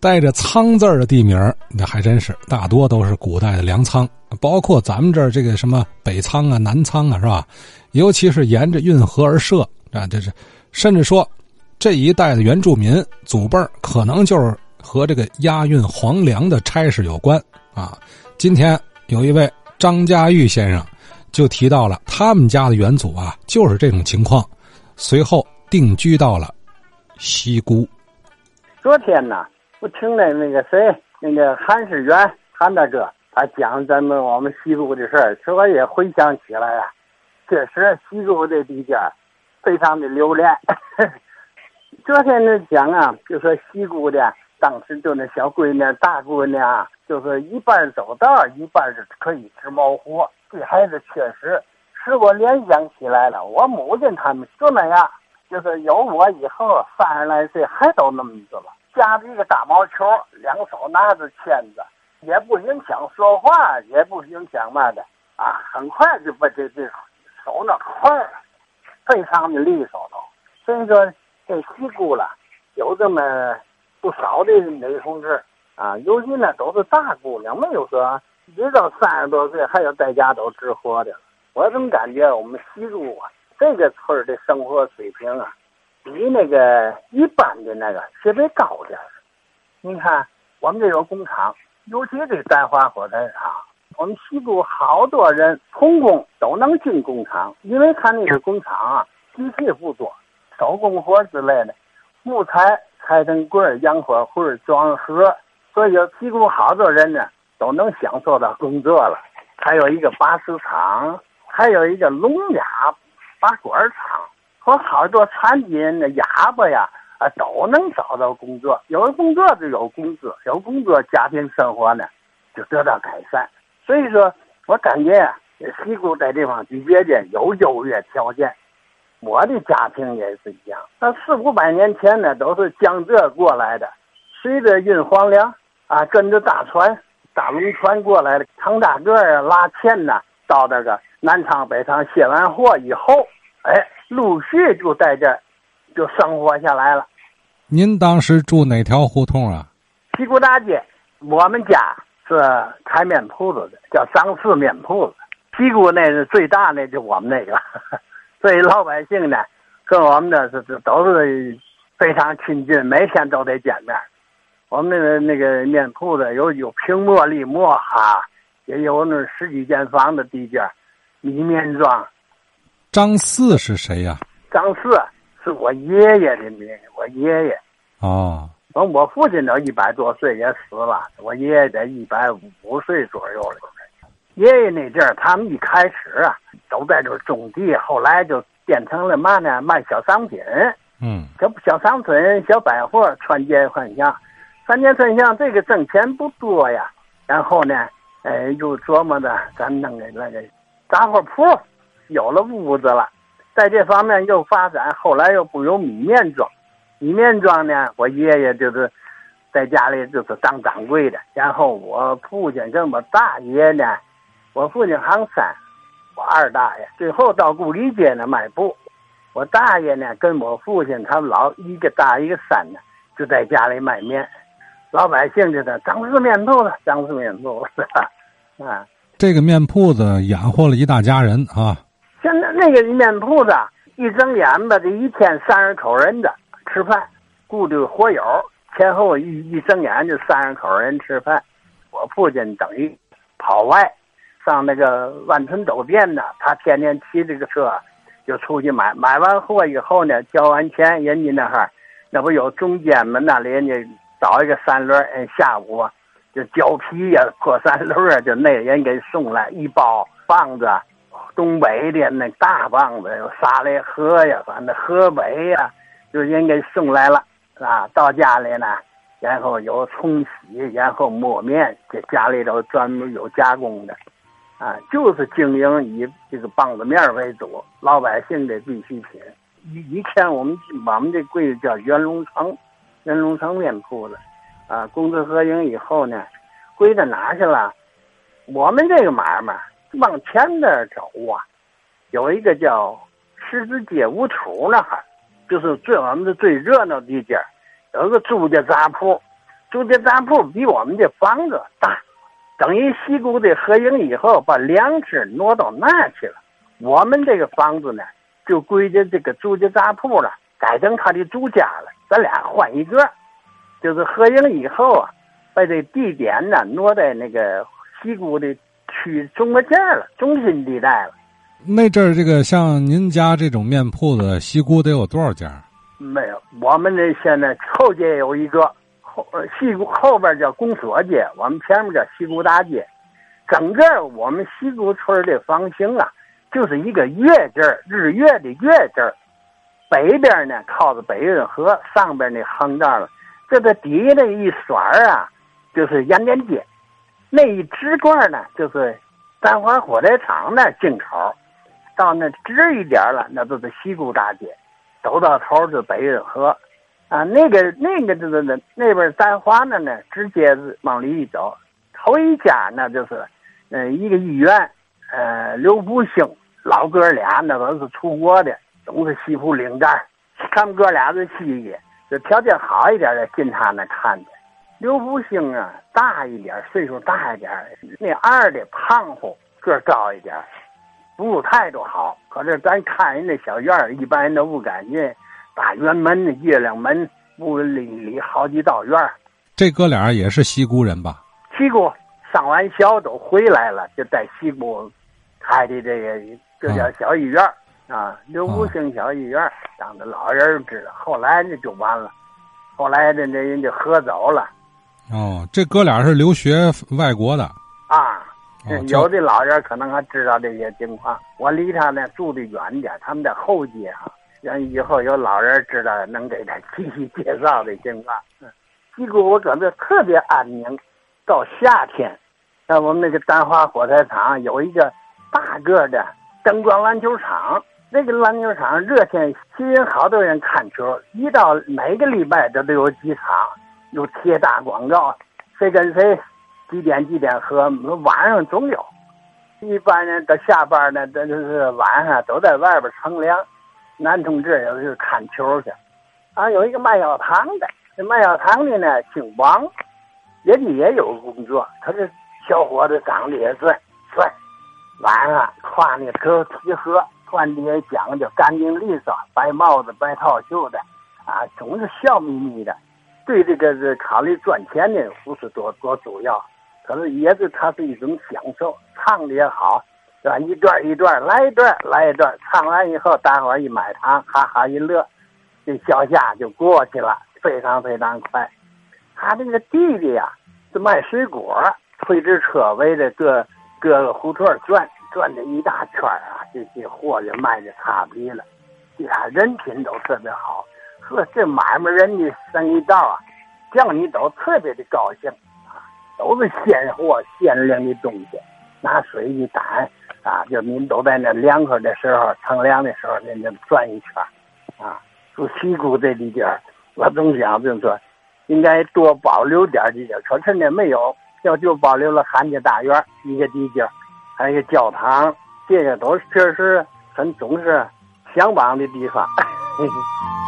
带着“仓”字的地名，那还真是大多都是古代的粮仓，包括咱们这儿这个什么北仓啊、南仓啊，是吧？尤其是沿着运河而设啊，这是甚至说这一带的原住民祖辈可能就是和这个押运皇粮的差事有关啊。今天有一位张家玉先生就提到了他们家的元祖啊，就是这种情况，随后定居到了西沽。昨天呢？我听了那个谁，那个韩世远韩大哥，他讲咱们我们西固的事儿，使我也回想起来啊。确实，西固这地界非常的留恋。昨天那讲啊，就说西固的当时就那小闺女、大姑娘，就是一半走道，一半是可以吃猫活。这孩子确实使我联想起来了，我母亲他们就那样，就是有我以后三十来岁还都那么子了。夹着一个大毛球，两手拿着签子，也不影响说话，也不影响嘛的啊，很快就把这这手那块儿，非常的利索了。所以说，这西姑了有这么不少的女同志啊，尤其呢都是大姑娘，没有说一到三十多岁还有在家都直活的。我怎么感觉我们西姑啊，这个村的生活水平啊？比那个一般的那个稍微高点儿。你看，我们这种工厂，尤其这丹华火柴厂，我们西部好多人童工都能进工厂，因为他那个工厂啊，机器不多，手工活之类的，木材拆成棍儿、洋火棍儿、装盒，所以西部好多人呢都能享受到工作了。还有一个拔丝厂，还有一个聋哑拔管厂。和好多产品的哑巴呀，啊，都能找到工作。有了工作就有工资，有工作家庭生活呢就得到改善。所以说我感觉啊，西固在这方比别的有优越条件。我的家庭也是一样。那四五百年前呢，都是江浙过来的，随着运黄粮啊，跟着大船、大龙船过来的，扛大个儿拉钱呐，到那个南昌、北昌卸完货以后，哎。陆续就在这就生活下来了。您当时住哪条胡同啊？西固大街。我们家是开面铺子的，叫张四面铺子。西固那是最大那，就我们那个，所以老百姓呢，跟我们的是是都是非常亲近，每天都得见面。我们那个那个面铺子有有平磨立磨哈，也有那十几间房的地界，米面庄。张四是谁呀？张四是我爷爷的名，我爷爷。哦，我我父亲都一百多岁也死了，我爷爷得一百五岁左右了。爷爷那阵儿，他们一开始啊，都在这种地，后来就变成了嘛呢？卖小商品。嗯，小小商品、小百货，穿街串巷，穿街串巷，这个挣钱不多呀。然后呢，哎，又琢磨着咱弄个那个杂货铺。有了屋子了，在这方面又发展，后来又不有米面庄，米面庄呢，我爷爷就是在家里就是当掌柜的，然后我父亲跟我大爷呢，我父亲行山，我二大爷最后到故里街呢卖布，我大爷呢跟我父亲他们老一个大一个三呢，就在家里卖面，老百姓就在张氏面铺子，张氏面铺子，啊，这个面铺子养活了一大家人啊。那个面铺子，一睁眼吧，这一天三十口人的吃饭，雇的活友，前后一一睁眼就三十口人吃饭。我父亲等于跑外，上那个万春酒店呢，他天天骑这个车就出去买，买完货以后呢，交完钱，人家那哈那不有中间门？那里人家找一个三轮，下午就胶皮呀，破三轮啊，就那人给送来一包棒子。东北的那大棒子有沙雷河呀，反正河北呀，就人给送来了啊。到家里呢，然后有冲洗，然后磨面，这家里头专门有加工的，啊，就是经营以这个棒子面为主，老百姓的必需品。以以前我们我们这柜子叫元龙城，元龙城面铺子，啊，公司合营以后呢，归到哪去了？我们这个买卖。往前边走啊，有一个叫十字街五处那哈，就是最我们的最热闹的地界有个朱家杂铺，朱家杂铺比我们的房子大，等于西姑的合营以后，把粮食挪到那去了。我们这个房子呢，就归着这个朱家杂铺了，改成他的住家了。咱俩换一个，就是合营以后啊，把这地点呢挪在那个西姑的区中间了，中心地带了。那阵儿，这个像您家这种面铺子，西姑得有多少家？没有，我们这现在后街有一个后西姑后边叫公所街，我们前面叫西姑大街。整个我们西沽村的房型啊，就是一个月字儿，日月的月字儿。北边呢靠着北运河，上边那横道了，这个底下那一甩啊，就是盐田街。那一直贯呢，就是三环火柴厂那进口。到那直一点了，那都是西固大街，走到头是北运河，啊，那个那个就是那那边三环的呢，直接是往里一走，头一家那就是，嗯，一个医院，呃，刘福兴老哥俩那都是出国的，都是西服领带，他们哥俩是西医，就条件好一点的进他那看去。刘福兴啊，大一点，岁数大一点，那二的胖乎，个高一点。服务态度好，可是咱看人那小院儿，一般人都不敢进。大圆门、月亮门，屋里里好几道院儿。这哥俩也是西沽人吧？西沽上完学都回来了，就在西沽开的这个，这叫小医院啊，刘福兴小医院，当着老人知道。后来那就完了，后来这那人就合走了。哦，这哥俩是留学外国的啊。有的老人可能还知道这些情况。我离他呢住的远点，他们在后街啊。让以后有老人知道，能给他继续介绍的情况。结果我感觉特别安宁。到夏天，在我们那个丹华火柴厂有一个大个的灯光篮球场。那个篮球场热天吸引好多人看球。一到每个礼拜这都有几场，又贴大广告，谁跟谁。几点几点喝？晚上总有，一般人到下班呢，这就是晚上都在外边乘凉。男同志有时看球去。啊，有一个卖药糖的，这卖药糖的呢姓王，人家也有工作。他这小伙子长得也帅帅，晚上穿那车提盒，穿的也讲究，干净利索，白帽子白套袖的，啊，总是笑眯眯的。对这个是考虑赚钱的不是多多主要。可是也是，它是一种享受，唱的也好，是吧？一段一段来一段来一段，唱完以后，大伙一买糖，哈哈一乐，这小夏就过去了，非常非常快。他这个弟弟呀，是卖水果，推着车围着各各个胡同转，转了一大圈啊，这些货就卖的差不离了。呀，人品都特别好，这买卖人的生意道啊，叫你都特别的高兴啊。都是鲜货、鲜亮的东西，拿水一打，啊，就您都在那凉快的时候、乘凉的时候，人家转一圈，啊，住西姑这地界，我总想就是说，应该多保留点地界。可是呢，没有，就就保留了韩家大院一个地界还有一个教堂，这些都是确实很重视向往的地方。